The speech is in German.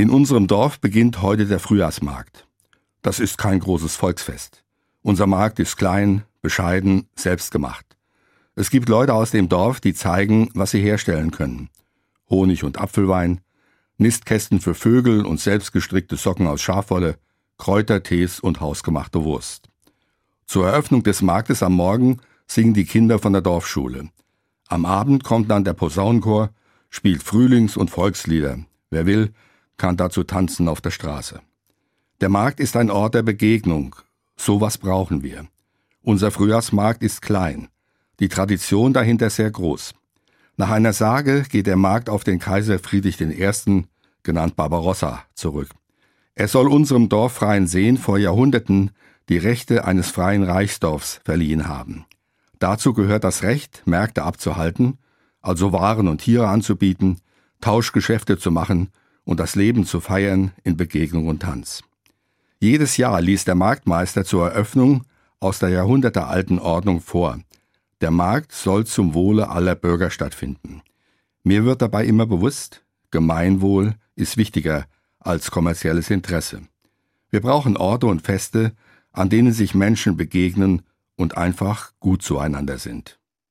In unserem Dorf beginnt heute der Frühjahrsmarkt. Das ist kein großes Volksfest. Unser Markt ist klein, bescheiden, selbstgemacht. Es gibt Leute aus dem Dorf, die zeigen, was sie herstellen können. Honig und Apfelwein, Nistkästen für Vögel und selbstgestrickte Socken aus Schafwolle, Kräutertees und hausgemachte Wurst. Zur Eröffnung des Marktes am Morgen singen die Kinder von der Dorfschule. Am Abend kommt dann der Posaunenchor, spielt Frühlings- und Volkslieder. Wer will, kann dazu tanzen auf der Straße. Der Markt ist ein Ort der Begegnung. Sowas brauchen wir. Unser Frühjahrsmarkt ist klein. Die Tradition dahinter sehr groß. Nach einer Sage geht der Markt auf den Kaiser Friedrich I., genannt Barbarossa, zurück. Er soll unserem dorffreien Seen vor Jahrhunderten die Rechte eines freien Reichsdorfs verliehen haben. Dazu gehört das Recht, Märkte abzuhalten, also Waren und Tiere anzubieten, Tauschgeschäfte zu machen und das Leben zu feiern in Begegnung und Tanz. Jedes Jahr ließ der Marktmeister zur Eröffnung aus der jahrhundertealten Ordnung vor. Der Markt soll zum Wohle aller Bürger stattfinden. Mir wird dabei immer bewusst, Gemeinwohl ist wichtiger als kommerzielles Interesse. Wir brauchen Orte und Feste, an denen sich Menschen begegnen und einfach gut zueinander sind.